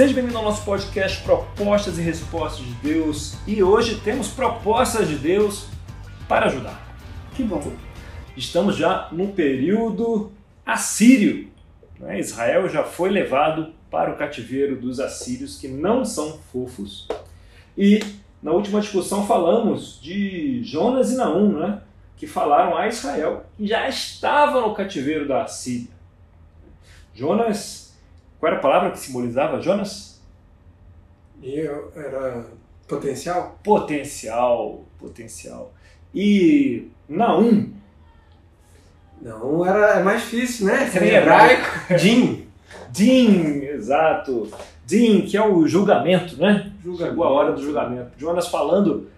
Seja bem-vindo ao nosso podcast Propostas e Respostas de Deus. E hoje temos propostas de Deus para ajudar. Que bom. Estamos já no período assírio. Né? Israel já foi levado para o cativeiro dos assírios, que não são fofos. E na última discussão falamos de Jonas e Naum, né? que falaram a Israel que já estava no cativeiro da Assíria. Jonas, qual era a palavra que simbolizava Jonas? Eu- era potencial? Potencial, potencial. E Naum, Não, era é mais difícil, né? Era em hebraico. Din. Din, exato. Din, que é o julgamento, né? Julgamento. Chegou a hora do julgamento. Jonas falando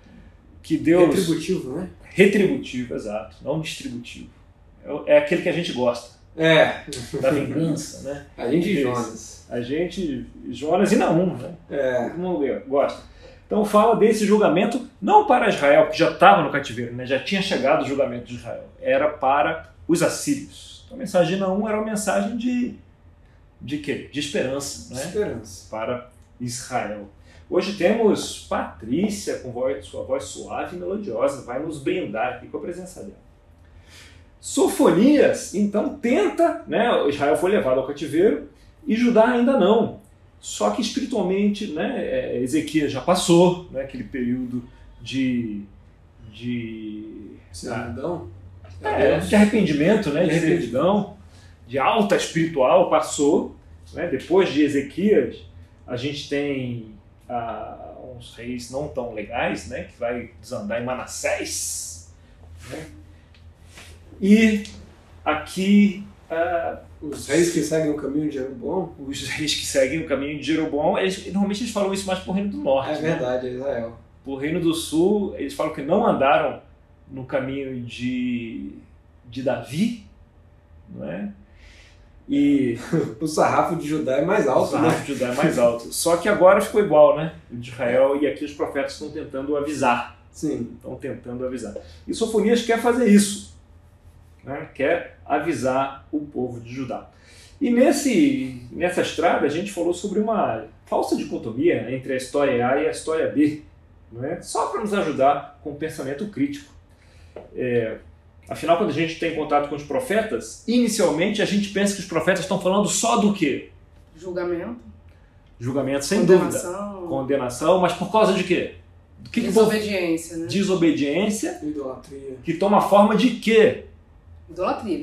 que Deus. Retributivo, né? Retributivo, exato, não distributivo. É- É aquele que a gente gosta, É. da vingança, né? A gente e. Jonas. A gente, Jonas e Naum, né? É. Todo mundo gosta. Então fala desse julgamento, não para Israel, que já estava no cativeiro, né? já tinha chegado o julgamento de Israel. Era para os assírios. Então a mensagem de Naum era uma mensagem de, de quê? De esperança, né? Esperança. para Israel. Hoje temos Patrícia com voz, sua voz suave e melodiosa, vai nos brindar aqui com a presença dela. Sofonias, então, tenta, né? Israel foi levado ao cativeiro e Judá ainda não. Só que espiritualmente, né? é, Ezequias já passou, né? Aquele período de, de Servidão. é, de arrependimento, né, de servidão, de alta espiritual passou. Né? Depois de Ezequias, a gente tem ah, uns reis não tão legais, né, que vai desandar em Manassés. Né? E aqui ah, Os reis que seguem o caminho de Jeroboão. os reis que seguem o caminho de Jeroboão, eles, normalmente eles falam isso mais pro reino do norte. É né? verdade, é Israel. Por Reino do Sul, eles falam que não andaram no caminho de, de Davi, não é? E O sarrafo de Judá é mais o alto, né? sarrafo de Judá é mais alto. Só que agora ficou igual, né? O de Israel, e aqui os profetas estão tentando avisar. Sim. Estão tentando avisar. E Sofonias quer fazer isso. Né? Quer avisar o povo de Judá. E nesse, nessa estrada a gente falou sobre uma falsa dicotomia entre a história A e a história B. Não é? Só para nos ajudar com o pensamento crítico. É, afinal, quando a gente tem contato com os profetas, inicialmente a gente pensa que os profetas estão falando só do quê? Julgamento, Julgamento, sem dúvida. condenação, Condenação, mas por causa de quê? Que, que desobediência, né? Desobediência, Idolatria. que toma forma de quê?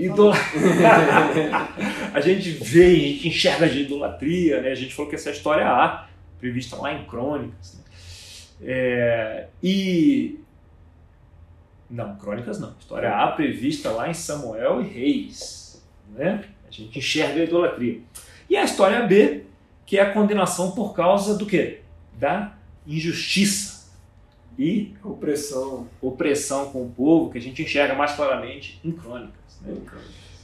Idolatria. a gente vê, a gente enxerga de idolatria, né? A gente falou que essa história A, prevista lá em Crônicas. né? É, E. Não, Crônicas não. História A prevista lá em Samuel e Reis. Né? A gente enxerga a idolatria. E a história B, que é a condenação por causa do quê? Da injustiça. E Opressão. opressão com o povo, que a gente enxerga mais claramente em Crônicas. né?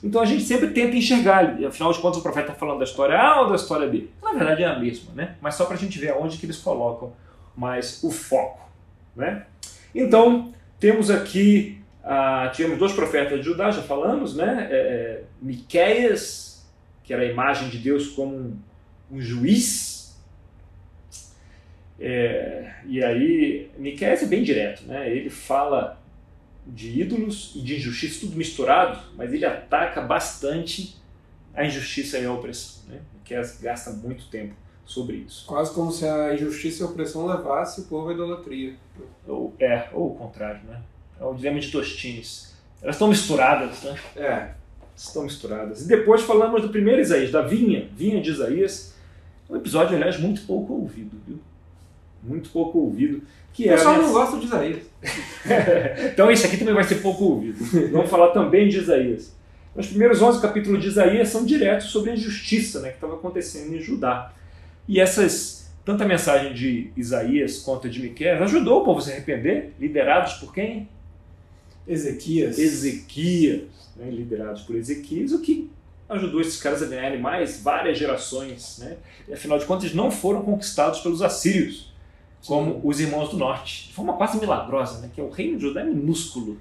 Então a gente sempre tenta enxergar, afinal de contas o profeta está falando da história A ou da história B? Na verdade é a mesma, né? mas só para a gente ver aonde que eles colocam mais o foco. Né? Então temos aqui, ah, tivemos dois profetas de Judá, já falamos, né? É, é, Miqueias, que era a imagem de Deus como um, um juiz, é, e aí, Miqueias é bem direto, né? Ele fala de ídolos e de injustiça, tudo misturado, mas ele ataca bastante a injustiça e a opressão, né? Miqueias gasta muito tempo sobre isso. Quase como se a injustiça e a opressão levasse o povo à idolatria. Ou, é, ou o contrário, né? É o dilema de Tostines. Elas estão misturadas, né? É. Estão misturadas. E depois falamos do primeiro Isaías, da vinha, vinha de Isaías. Um episódio, aliás, muito pouco ouvido, viu? Muito pouco ouvido. Que O é pessoal não mens- gosta de Isaías. então esse aqui também vai ser pouco ouvido. Vamos falar também de Isaías. Os primeiros 11 capítulos de Isaías são diretos sobre a injustiça né, que estava acontecendo em Judá. E essas, tanto a mensagem de Isaías quanto a de Miqueias, ajudou o povo a se arrepender, liderados por quem? Ezequias. Ezequias, né, liderados por Ezequias, o que ajudou esses caras a ganharem mais várias gerações. Né? E afinal de contas, eles não foram conquistados pelos assírios, como os irmãos do norte. De forma quase milagrosa, né? que é o reino de Judá é minúsculo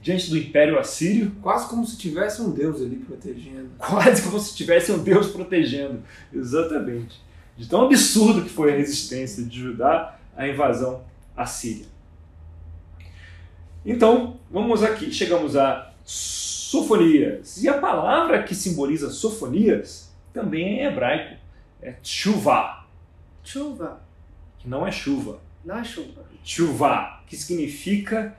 diante do império assírio, Quase como se tivesse um deus ali protegendo. quase como se tivesse um Deus protegendo. Exatamente. de tão absurdo que foi a resistência de Judá à invasão assíria. Então, vamos aqui, chegamos a Sofonias. E a palavra que simboliza Sofonias também é em hebraico, é chuva, Chuva. Não é chuva. Não é chuva. Chuva, que significa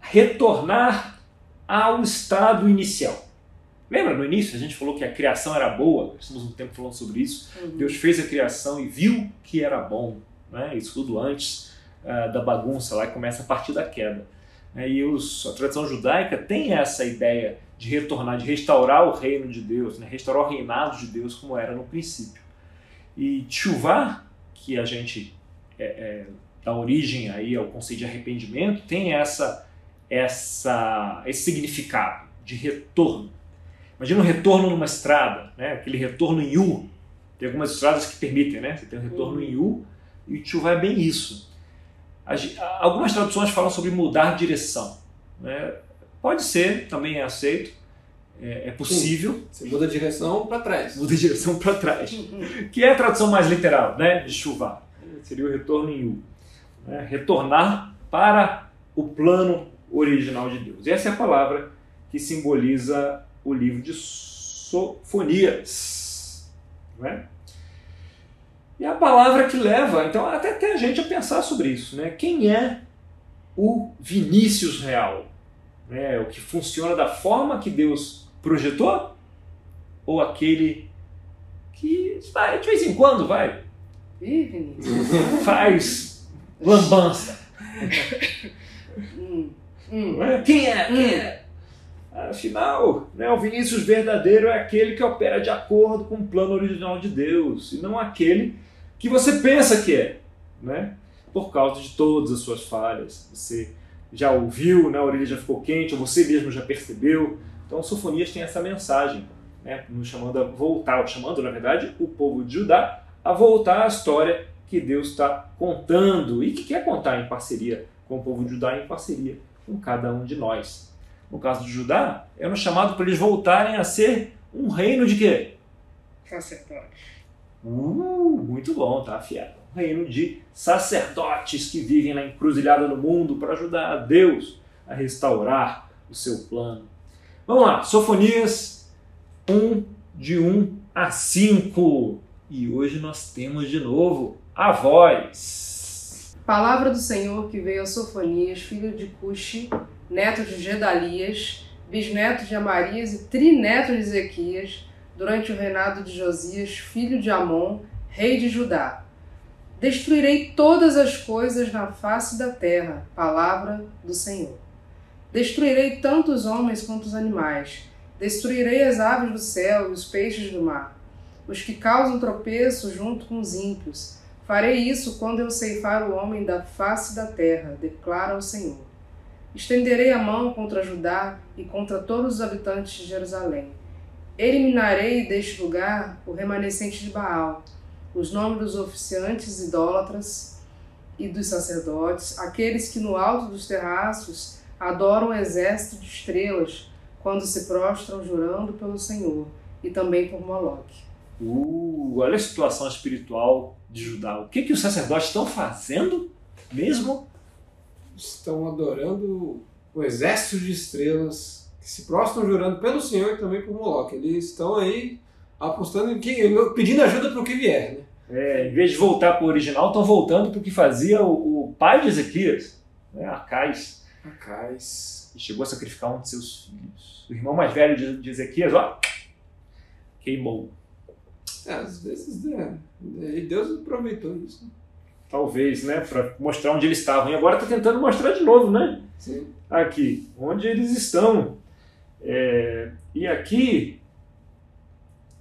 retornar ao estado inicial. Lembra no início a gente falou que a criação era boa? Estamos um tempo falando sobre isso. Uhum. Deus fez a criação e viu que era bom. Né? Isso tudo antes ah, da bagunça lá que começa a partir da queda. Né? E os, a tradição judaica tem essa ideia de retornar, de restaurar o reino de Deus, né? restaurar o reinado de Deus como era no princípio. E tshuva, que a gente é, é, dá origem aí ao conceito de arrependimento, tem essa, essa, esse significado de retorno. Imagina um retorno numa estrada, né? aquele retorno em U. Tem algumas estradas que permitem, né? Você tem um retorno em U e o é bem isso. As- Algumas traduções falam sobre mudar direção. Né? Pode ser, também é aceito, é, é possível, Você muda a direção para trás. muda de direção para trás Uhum. que é a tradução mais literal, né, de chuva. Seria o retorno em U. né, Retornar para o plano original de Deus. E essa é a palavra que simboliza o livro de Sofonias. Não é? E a palavra que leva, então, até, até a gente a pensar sobre isso. Né? Quem é o Vinícius real? Né? O que funciona da forma que Deus projetou? Ou aquele que vai, de vez em quando vai, faz lambança. Hum. Hum. não é? Quem é? Quem é? Afinal, né, o Vinícius verdadeiro é aquele que opera de acordo com o plano original de Deus, e não aquele que você pensa que é, né? por causa de todas as suas falhas. Você já ouviu, né, a orelha já ficou quente, ou você mesmo já percebeu. Então, Sofonias tem essa mensagem, né, nos chamando a voltar, chamando, na verdade, o povo de Judá a voltar à história que Deus está contando e que quer contar em parceria com o povo de Judá, em parceria com cada um de nós. No caso de Judá, é um chamado para eles voltarem a ser um reino de quê? Sacerdote. Uh, muito bom, tá afiado. Um reino de sacerdotes que vivem na encruzilhada do mundo para ajudar a Deus a restaurar o seu plano. Vamos lá, Sofonias 1, de 1 a 5. E hoje nós temos de novo a voz. Palavra do Senhor que veio a Sofonias, filho de Cuxi, neto de Gedalias, bisneto de Amarias e trineto de Ezequias, durante o reinado de Josias, filho de Amon, rei de Judá. Destruirei todas as coisas na face da terra, palavra do Senhor. Destruirei tanto os homens quanto os animais. Destruirei as aves do céu e os peixes do mar, os que causam tropeço junto com os ímpios. Farei isso quando eu ceifar o homem da face da terra, declara o Senhor. Estenderei a mão contra Judá e contra todos os habitantes de Jerusalém. Eliminarei deste lugar o remanescente de Baal, os nomes dos oficiantes idólatras e dos sacerdotes, aqueles que no alto dos terraços adoram o exército de estrelas, quando se prostram jurando pelo Senhor, e também por Moloque. Uh, olha a situação espiritual de Judá. O que, que os sacerdotes estão fazendo mesmo? Estão adorando o exército de estrelas que se prostram jurando pelo Senhor e também por Moloque. Eles estão aí apostando em que, pedindo ajuda para o que vier, né? É, em vez de voltar para o original, estão voltando para o que fazia o, o pai de Ezequias, né, Acais, Acais. que chegou a sacrificar um de seus filhos. O irmão mais velho de, de Ezequias, ó, queimou. É, às vezes, né? E Deus aproveitou isso. né? Talvez, né, para mostrar onde eles estavam. E agora está tentando mostrar de novo, né? Sim. Aqui, onde eles estão. É, e aqui,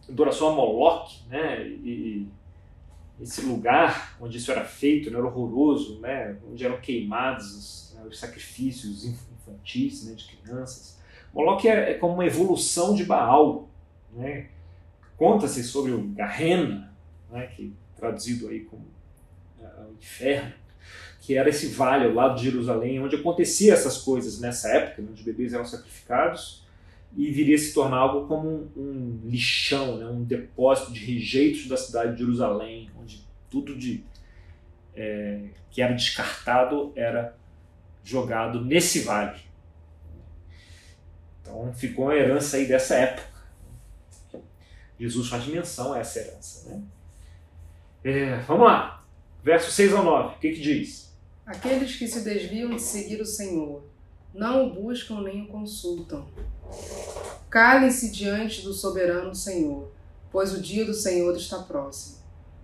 adoração a Moloch, né? E esse lugar onde isso era feito, né, era horroroso, né? Onde eram queimados os, né, os sacrifícios infantis, né, de crianças. Moloch é, é como uma evolução de Baal, né? Conta-se sobre o Garrena, né, que traduzido aí como uh, o inferno, que era esse vale ao lado de Jerusalém, onde acontecia essas coisas nessa época, onde bebês eram sacrificados e viria a se tornar algo como um, um lixão, né? um depósito de rejeitos da cidade de Jerusalém, onde tudo de é, que era descartado era jogado nesse vale. Então ficou uma herança aí dessa época. Jesus faz menção a essa herança. Né? É, vamos lá, verso 6 ao 9, o que, que diz? Aqueles que se desviam de seguir o Senhor, não o buscam nem o consultam. Calem-se diante do soberano Senhor, pois o dia do Senhor está próximo.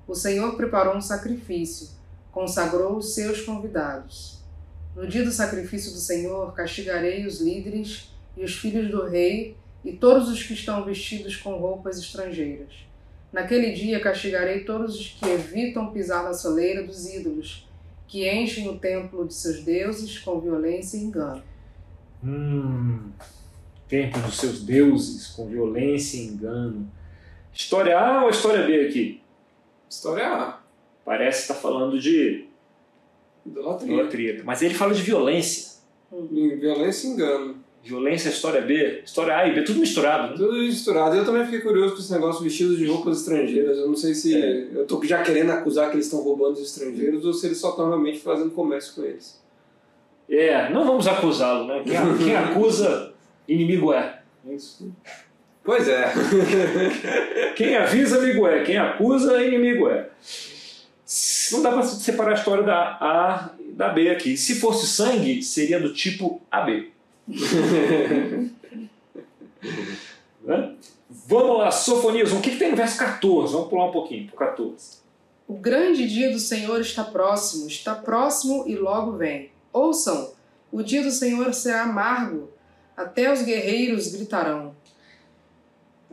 O Senhor preparou um sacrifício, consagrou os seus convidados. No dia do sacrifício do Senhor, castigarei os líderes e os filhos do rei e todos os que estão vestidos com roupas estrangeiras. Naquele dia castigarei todos os que evitam pisar na soleira dos ídolos, que enchem o templo de seus deuses com violência e engano. Hum, templo dos seus deuses com violência e engano. História A ou história B aqui? História A. Parece estar tá falando de idolatria. idolatria. Mas ele fala de violência. Hum. Violência e engano. Violência, história B, história A e B, tudo misturado. Né? Tudo misturado. Eu também fiquei curioso com esse negócio vestido de roupas estrangeiras. Eu não sei se é. eu tô já querendo acusar que eles estão roubando os estrangeiros ou se eles só estão realmente fazendo comércio com eles. É, não vamos acusá-lo, né? Quem, quem acusa, inimigo é. Isso. Pois é. quem avisa, amigo é. Quem acusa, inimigo é. Não dá para separar a história da A e da B aqui. Se fosse sangue, seria do tipo AB. né? Vamos lá, Sofonias, o que, que tem no verso 14? Vamos pular um pouquinho para 14. O grande dia do Senhor está próximo, está próximo e logo vem. Ouçam, o dia do Senhor será amargo, até os guerreiros gritarão.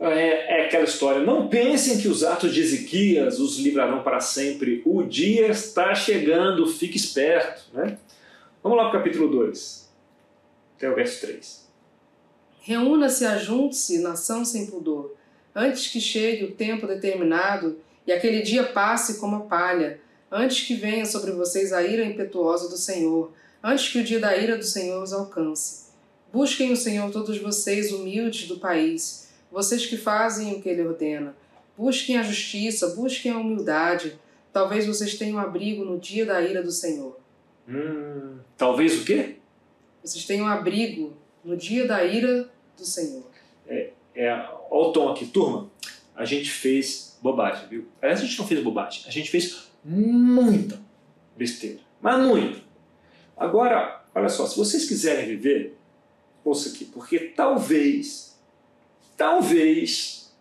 É, é, aquela história. Não pensem que os atos de Ezequias os livrarão para sempre. O dia está chegando, fique esperto. Né? Vamos lá para o capítulo 2 até o verso 3. Reúna-se, ajunte-se, nação sem pudor, antes que chegue o tempo determinado e aquele dia passe como a palha, antes que venha sobre vocês a ira impetuosa do Senhor, antes que o dia da ira do Senhor os alcance. Busquem o Senhor todos vocês humildes do país, vocês que fazem o que ele ordena. Busquem a justiça, busquem a humildade. Talvez vocês tenham abrigo no dia da ira do Senhor. Hum, talvez o quê? Vocês um abrigo no dia da ira do Senhor. É, é, olha o tom aqui, turma. A gente fez bobagem, viu? Aliás, a gente não fez bobagem. A gente fez muita besteira. Mas muita. Agora, olha só, se vocês quiserem viver, ouça aqui, porque talvez, talvez,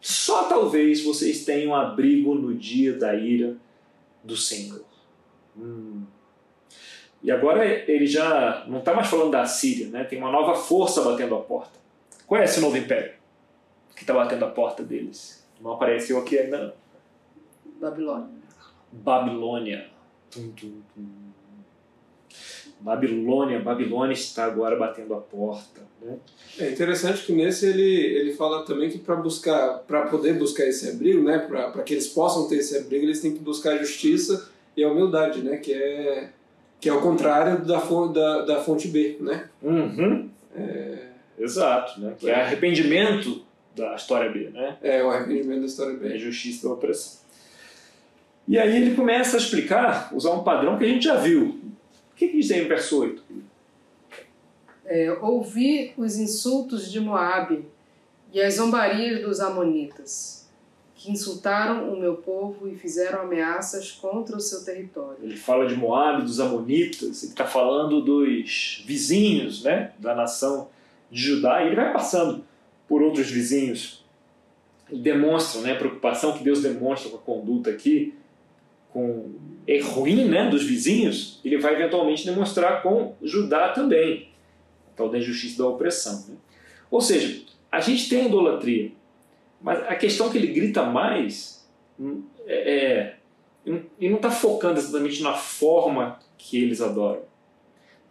só talvez vocês tenham abrigo no dia da ira do Senhor. Hum. E agora ele já não está mais falando da Síria, né? tem uma nova força batendo a porta. Qual é esse novo império que está batendo a porta deles? Não apareceu aqui ainda. Babilônia. Babilônia. Tum, tum, tum. Babilônia, Babilônia está agora batendo a porta. Né? É interessante que nesse ele, ele fala também que para buscar, para poder buscar esse abrigo, né, para que eles possam ter esse abrigo, eles têm que buscar a justiça e a humildade, né, que é que é o contrário da, da, da fonte B, né? Uhum. É... Exato, né? Que é arrependimento da história B, né? É, o arrependimento da história B. É justiça da opressão. E aí ele começa a explicar, usar um padrão que a gente já viu. O que, diz aí no verso 8? É, ouvi os insultos de Moabe e as zombarias dos amonitas que insultaram o meu povo e fizeram ameaças contra o seu território. Ele fala de Moab, dos Amonitas, ele está falando dos vizinhos né, da nação de Judá, e ele vai passando por outros vizinhos. Ele demonstra né, a preocupação que Deus demonstra com a conduta aqui, com é ruim né, dos vizinhos, ele vai eventualmente demonstrar com Judá também, a tal da injustiça da opressão. Né? Ou seja, a gente tem idolatria, mas a questão que ele grita mais hum, é, é ele não está focando exatamente na forma que eles adoram,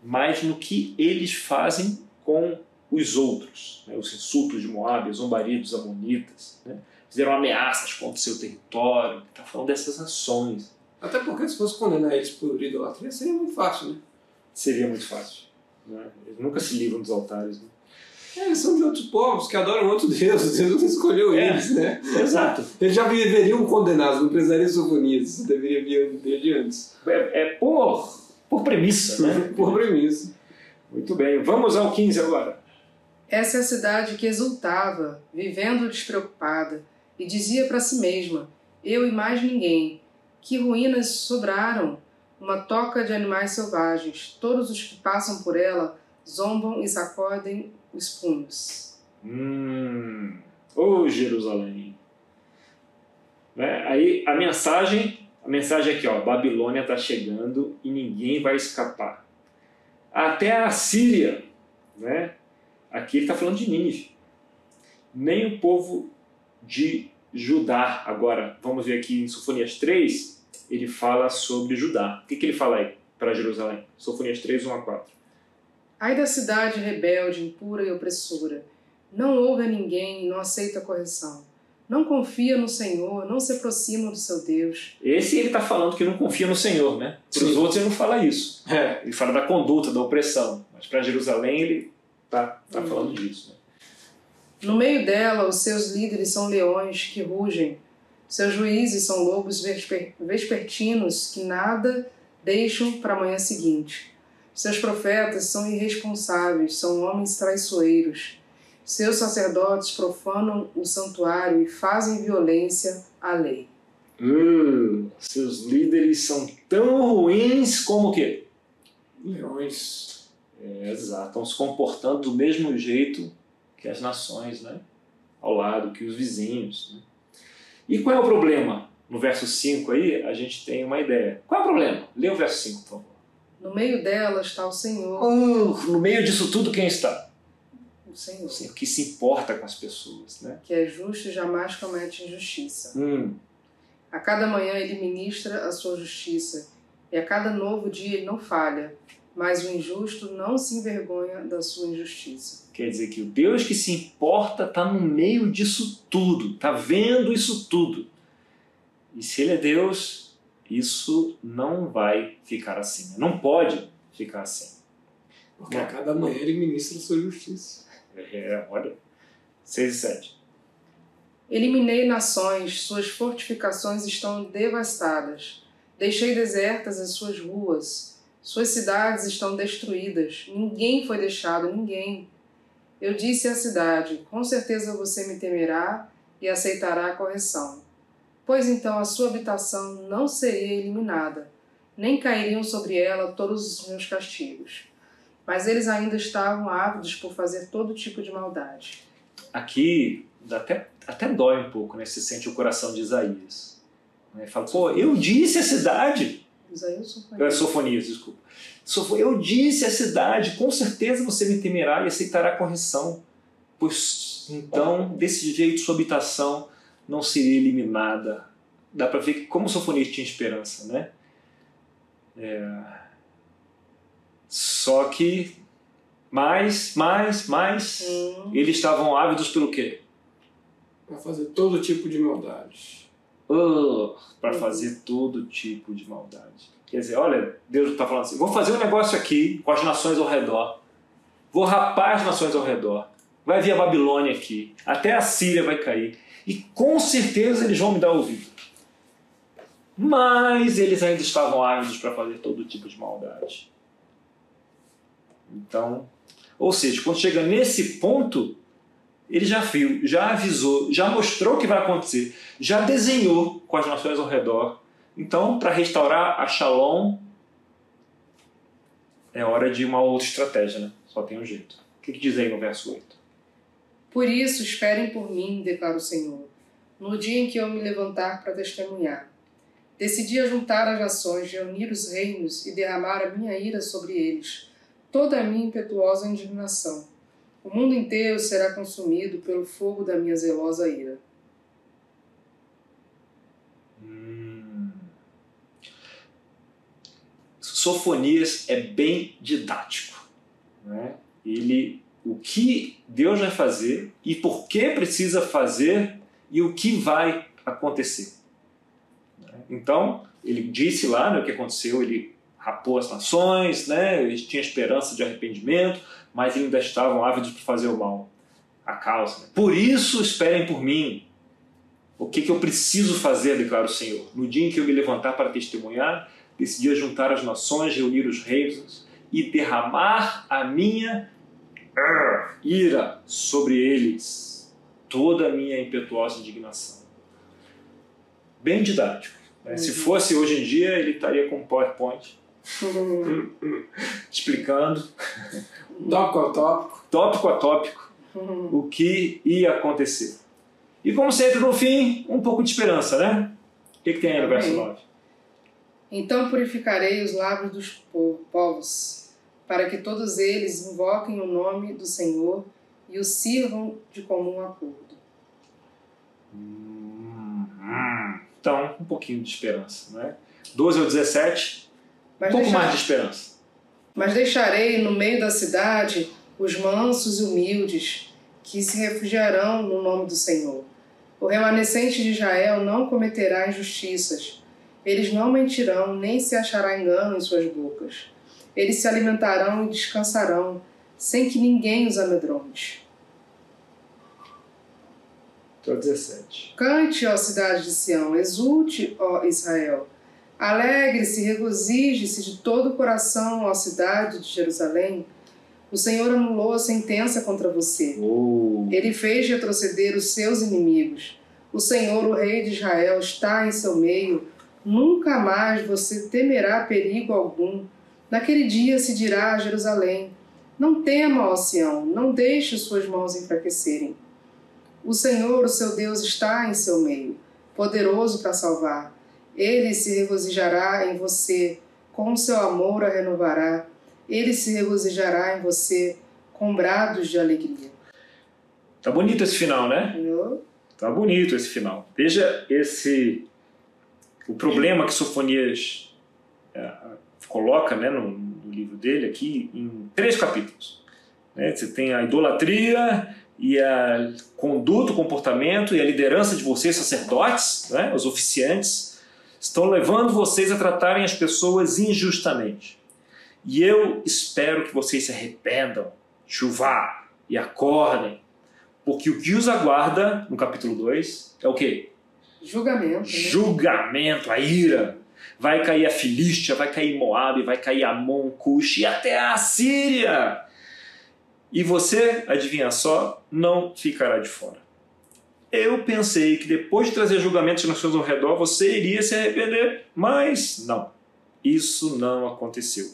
mas no que eles fazem com os outros. Né? Os insultos de Moab, a zombaria dos Amonitas, né? fizeram ameaças contra o seu território. Está falando dessas ações. Até porque se fosse condenar eles por idolatria seria muito fácil, né? Seria muito fácil. Né? Eles nunca se livram dos altares. Né? É, eles são de outros povos que adoram outro Deus. Deus não escolheu É. eles, né? Exato. Eles já viveriam condenados, não precisariam sofonias. Isso deveria vir desde antes. É, é por, por premissa, né? Por premissa. Muito bem. Vamos ao 15 agora. Essa é a cidade que exultava, vivendo despreocupada, e dizia para si mesma: Eu e mais ninguém. Que ruínas sobraram! Uma toca de animais selvagens. Todos os que passam por ela zombam e sacodem os punhos. Hum. Ô Jerusalém. Né? Aí a mensagem, a mensagem aqui, ó, Babilônia está chegando e ninguém vai escapar. Até a Síria, né? Aqui ele está falando de Nínive. Nem o povo de Judá. Agora, vamos ver aqui em Sofonias 3, ele fala sobre Judá. O que, que ele fala aí para Jerusalém? Sofonias 3, 1 a 4. Ai da cidade rebelde, impura e opressora. Não ouve a ninguém e não aceita correção. Não confia no Senhor, não se aproxima do seu Deus. Esse ele está falando que não confia no Senhor, né? Para os outros ele não fala isso. É. Ele fala da conduta, da opressão. Mas para Jerusalém ele tá, tá Hum. falando disso. Né? No meio dela, os seus líderes são leões que rugem. Seus juízes são lobos vesper- vespertinos que nada deixam para a manhã seguinte. Seus profetas são irresponsáveis, são homens traiçoeiros. Seus sacerdotes profanam o santuário e fazem violência à lei. Hum, seus líderes são tão ruins como o quê? Leões. É, exato, estão se comportando do mesmo jeito que as nações, né? Ao lado, que os vizinhos. Né? E qual é o problema? No verso 5 aí, a gente tem uma ideia. Qual é o problema? Lê o verso 5, por favor. No meio dela está o Senhor, Uh, no meio disso tudo, quem está? o Senhor, O Senhor que se importa com as pessoas, né? que é justo e jamais comete injustiça. Hum, A cada manhã ele ministra a sua justiça, e a cada novo dia ele não falha, mas o injusto não se envergonha da sua injustiça. Quer dizer que o Deus que se importa está no meio disso tudo, está vendo isso tudo. E se Ele é Deus, isso não vai ficar assim. Não pode ficar assim. Porque a cada manhã ele ministra a sua justiça. É, olha, 6 e 7. Eliminei nações, suas fortificações estão devastadas. Deixei desertas as suas ruas. Suas cidades estão destruídas. Ninguém foi deixado, ninguém. Eu disse à cidade: Com certeza você me temerá e aceitará a correção. Pois então a sua habitação não seria eliminada, nem cairiam sobre ela todos os meus castigos. Mas eles ainda estavam ávidos por fazer todo tipo de maldade. Aqui até, até dói um pouco, né? Você sente o coração de Isaías. Né? Fala, pô, eu disse a cidade. Ou É, Sofonias, desculpa. Sofo- Eu disse à cidade, com certeza você me temerá e aceitará a correção, pois então, desse jeito, sua habitação não seria eliminada. Dá para ver que como Sofonias tinha esperança, né? É... Só que, mais, mais, mais, Hum. eles estavam ávidos pelo quê? Para fazer todo tipo de maldade. Para Uhum. fazer todo tipo de maldade. Quer dizer, olha, Deus está falando assim: vou fazer um negócio aqui com as nações ao redor, vou rapar as nações ao redor, vai vir a Babilônia aqui, até a Síria vai cair, e com certeza eles vão me dar ouvido. Mas eles ainda estavam ávidos para fazer todo tipo de maldade. Então, ou seja, quando chega nesse ponto, ele já viu, já avisou, já mostrou o que vai acontecer, já desenhou com as nações ao redor. Então, para restaurar a Shalom, é hora de uma outra estratégia, né? Só tem um jeito. O que, que diz aí no verso 8? Por isso, esperem por mim, declara o Senhor, no dia em que eu me levantar para testemunhar. Decidi ajuntar as nações, reunir os reinos e derramar a minha ira sobre eles, toda a minha impetuosa indignação. O mundo inteiro será consumido pelo fogo da minha zelosa ira. Hum. Sofonias é bem didático. Né? Ele, o que Deus vai fazer e por que precisa fazer e o que vai acontecer. Né? Então, ele disse lá né, o que aconteceu, ele rapou as nações, né? eles tinham esperança de arrependimento, mas ainda estavam ávidos para fazer o mal. a causa. Né? Por isso esperem por mim. O que, que eu preciso fazer, declara o Senhor? No dia em que eu me levantar para testemunhar, decidi juntar as nações, reunir os reis e derramar a minha ira sobre eles, toda a minha impetuosa indignação. Bem didático. Né? Uhum. Se fosse hoje em dia, ele estaria com um PowerPoint uhum. explicando tópico a tópico, tópico a tópico o que ia acontecer. E como sempre, no fim, um pouco de esperança, né? O que, que tem aí no verso 9? Então purificarei os lábios dos povos, para que todos eles invoquem o nome do Senhor e o sirvam de comum acordo. Hum, então, um pouquinho de esperança, né? 12 ao 17, Mas um pouco deixar... mais de esperança. Mas deixarei no meio da cidade os mansos e humildes, que se refugiarão no nome do Senhor. O remanescente de Israel não cometerá injustiças. Eles não mentirão, nem se achará engano em suas bocas. Eles se alimentarão e descansarão, sem que ninguém os amedronte. 17. Cante, ó cidade de Sião, exulte, ó Israel. Alegre-se, regozije-se de todo o coração, ó cidade de Jerusalém. O Senhor anulou a sentença contra você. Oh. Ele fez retroceder os seus inimigos. O Senhor, o Rei de Israel, está em seu meio. Nunca mais você temerá perigo algum. Naquele dia se dirá a Jerusalém: Não tema, ó Sião, não deixe suas mãos enfraquecerem. O Senhor, o seu Deus, está em seu meio, poderoso para salvar. Ele se regozijará em você, com seu amor a renovará. Ele se regozijará em você, com brados de alegria. Tá bonito esse final, né? Eu? Tá bonito esse final. Veja esse o problema que Sofonias é, coloca né, no, no, livro dele aqui em três capítulos. Né? Você tem a idolatria, e a conduta, o comportamento e a liderança de vocês, sacerdotes, né, os oficiantes, estão levando vocês a tratarem as pessoas injustamente. E eu espero que vocês se arrependam, chuvar e acordem, porque o que os aguarda no capítulo 2 é o quê? Julgamento. Né? Julgamento, a ira. Vai cair a Filístia, vai cair Moab, vai cair Amon, Cush e até a Síria e você, adivinha só, não ficará de fora. Eu pensei que depois de trazer julgamentos nas nações ao redor, você iria se arrepender, mas não. Isso não aconteceu.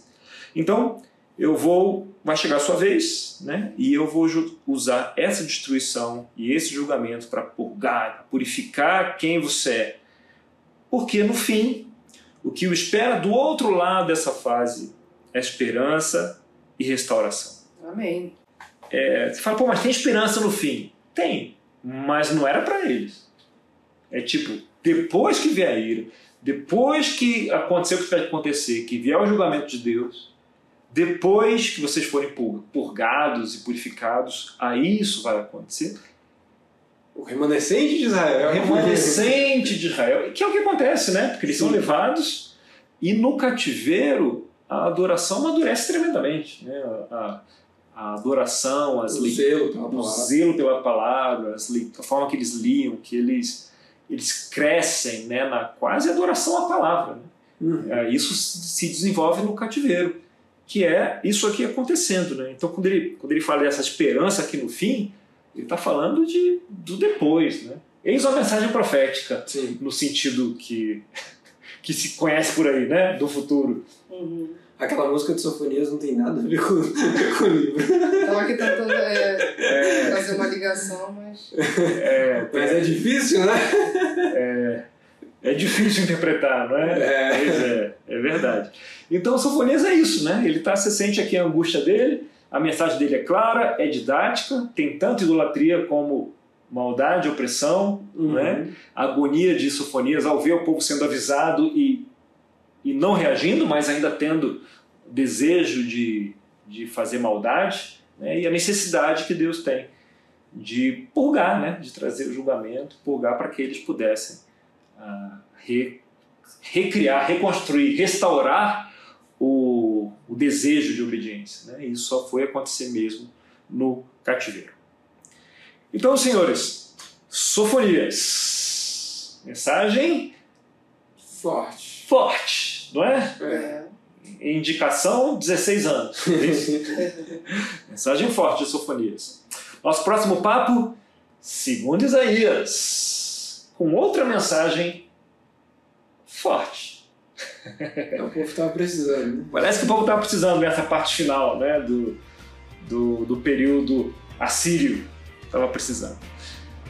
Então, eu vou, vai chegar a sua vez, né? E eu vou usar essa destruição e esse julgamento para purgar, purificar quem você é. Porque no fim, o que o espera do outro lado dessa fase é esperança e restauração. Amém. É, você fala, pô, mas tem esperança no fim. Tem, mas não era para eles. É tipo, depois que vier a ira, depois que acontecer o que vai acontecer, que vier o julgamento de Deus, depois que vocês forem purgados e purificados, aí isso vai acontecer. O remanescente de Israel. O remanescente de Israel. Que é o que acontece, né? Porque eles Sim. são levados e no cativeiro a adoração amadurece tremendamente. Né? A, a adoração, as o, zelo pela, o zelo pela palavra, a forma que eles liam, que eles, eles crescem né, na quase adoração à palavra. Né? Uhum. Isso se desenvolve no cativeiro, que é isso aqui acontecendo. Né? Então, quando ele, quando ele fala dessa esperança aqui no fim, ele está falando de, do depois. Né? Eis uma mensagem profética, Sim. no sentido que, que se conhece por aí, né? do futuro. Uhum aquela música de Sofonias não tem nada a ver com, com o livro. Estava aqui tentando é, é, fazer uma ligação, mas. É, mas é difícil, né? É, é difícil interpretar, não é? É. Pois é, é verdade. Então, Sofonias é isso, né? Ele tá, você sente aqui a angústia dele, a mensagem dele é clara, é didática, tem tanto idolatria como maldade, opressão, uhum. né? A agonia de Sofonias ao ver o povo sendo avisado e e não reagindo, mas ainda tendo desejo de, de fazer maldade, né? e a necessidade que Deus tem de purgar, né? de trazer o julgamento, purgar para que eles pudessem uh, re, recriar, reconstruir, restaurar o, o desejo de obediência. Né? E isso só foi acontecer mesmo no cativeiro. Então, senhores, sofonias. Mensagem Forte. forte, não é? É. Indicação 16 anos. Mensagem forte de sofonias. Nosso próximo papo, segundo Isaías, com outra mensagem forte. É, o povo tava precisando, né? Parece que o povo estava precisando nessa parte final né, do, do, do período assírio. Estava precisando.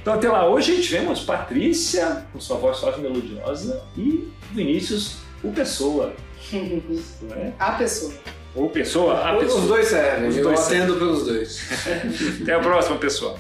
Então até lá, hoje tivemos Patrícia, com sua voz suave e melodiosa, e Vinícius, o Pessoa. É? A pessoa. Ou Pessoa, a Os Pessoa. dois servem, Os eu dois atendo pelos dois. Até a próxima, pessoal.